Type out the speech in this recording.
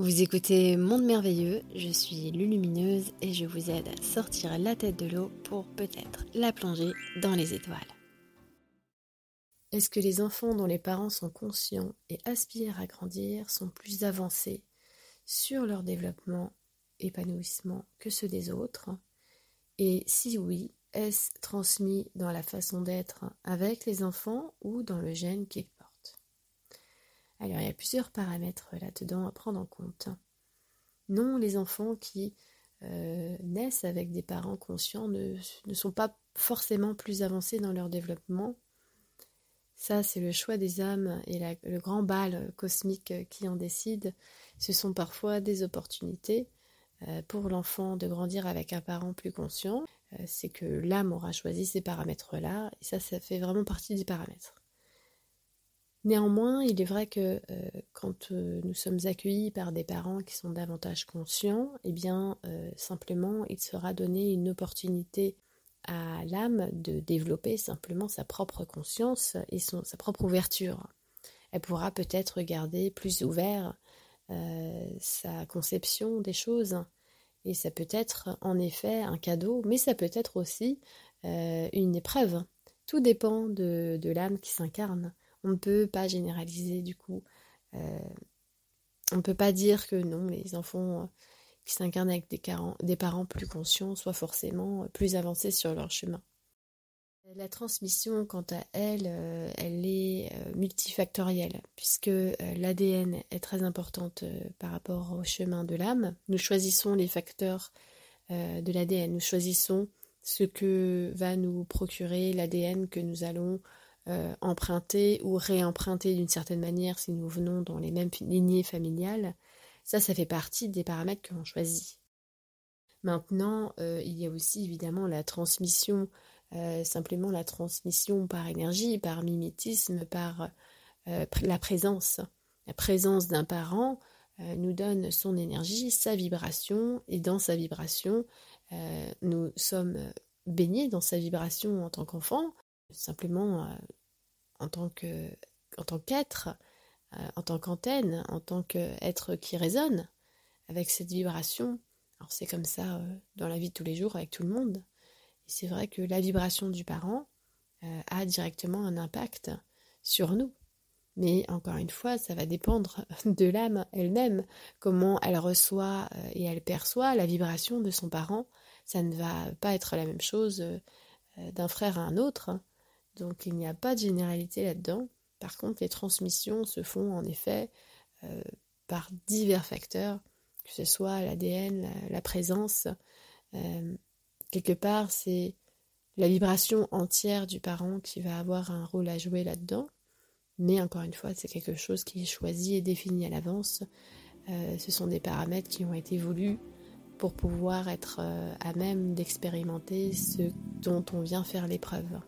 Vous écoutez Monde Merveilleux, je suis Lulumineuse et je vous aide à sortir la tête de l'eau pour peut-être la plonger dans les étoiles. Est-ce que les enfants dont les parents sont conscients et aspirent à grandir sont plus avancés sur leur développement, épanouissement que ceux des autres? Et si oui, est-ce transmis dans la façon d'être avec les enfants ou dans le gène qu'ils alors il y a plusieurs paramètres là-dedans à prendre en compte. Non, les enfants qui euh, naissent avec des parents conscients ne, sont pas forcément plus avancés dans leur développement. Ça, c'est le choix des âmes et le grand bal cosmique qui en décide. Ce sont parfois des opportunités euh, pour l'enfant de grandir avec un parent plus conscient. Euh, c'est que l'âme aura choisi ces paramètres-là, et ça, ça fait vraiment partie des paramètres. Néanmoins, il est vrai que euh, quand euh, nous sommes accueillis par des parents qui sont davantage conscients, eh bien, euh, simplement, il sera donné une opportunité à l'âme de développer simplement sa propre conscience et sa propre ouverture. Elle pourra peut-être garder plus ouvert sa conception des choses. Et ça peut être en effet un cadeau, mais ça peut être aussi une épreuve. Tout dépend de l'âme qui s'incarne. On ne peut pas généraliser du coup. Euh, on ne peut pas dire que non, les enfants euh, qui s'incarnent avec des, parents plus conscients soient forcément euh, plus avancés sur leur chemin. La transmission, quant à elle, elle est multifactorielle, puisque l'ADN est très importante par rapport au chemin de l'âme. Nous choisissons les facteurs de l'ADN, nous choisissons ce que va nous procurer l'ADN que nous allons euh, emprunter ou réemprunter d'une certaine manière si nous venons dans les mêmes lignées familiales, ça, ça fait partie des paramètres que l'on choisit. Maintenant, euh, il y a aussi évidemment la transmission, euh, simplement la transmission par énergie, par mimétisme, par la présence. La présence d'un parent nous donne son énergie, sa vibration, et dans sa vibration, nous sommes baignés dans sa vibration en tant qu'enfant, simplement euh, en tant que en tant qu'être, euh, en tant qu'antenne, en tant qu'être qui résonne avec cette vibration. Alors c'est comme ça euh, dans la vie de tous les jours avec tout le monde. C'est vrai que la vibration du parent a directement un impact sur nous. Mais encore une fois, ça va dépendre de l'âme elle-même, comment elle reçoit et elle perçoit la vibration de son parent. Ça ne va pas être la même chose d'un frère à un autre. Donc il n'y a pas de généralité là-dedans. Par contre, les transmissions se font en effet euh, par divers facteurs, que ce soit l'ADN, la, présence. Euh, quelque part, c'est la vibration entière du parent qui va avoir un rôle à jouer là-dedans. Mais encore une fois, c'est quelque chose qui est choisi et défini à l'avance. Euh, ce sont des paramètres qui ont été voulus pour pouvoir être à même d'expérimenter ce dont on vient faire l'épreuve.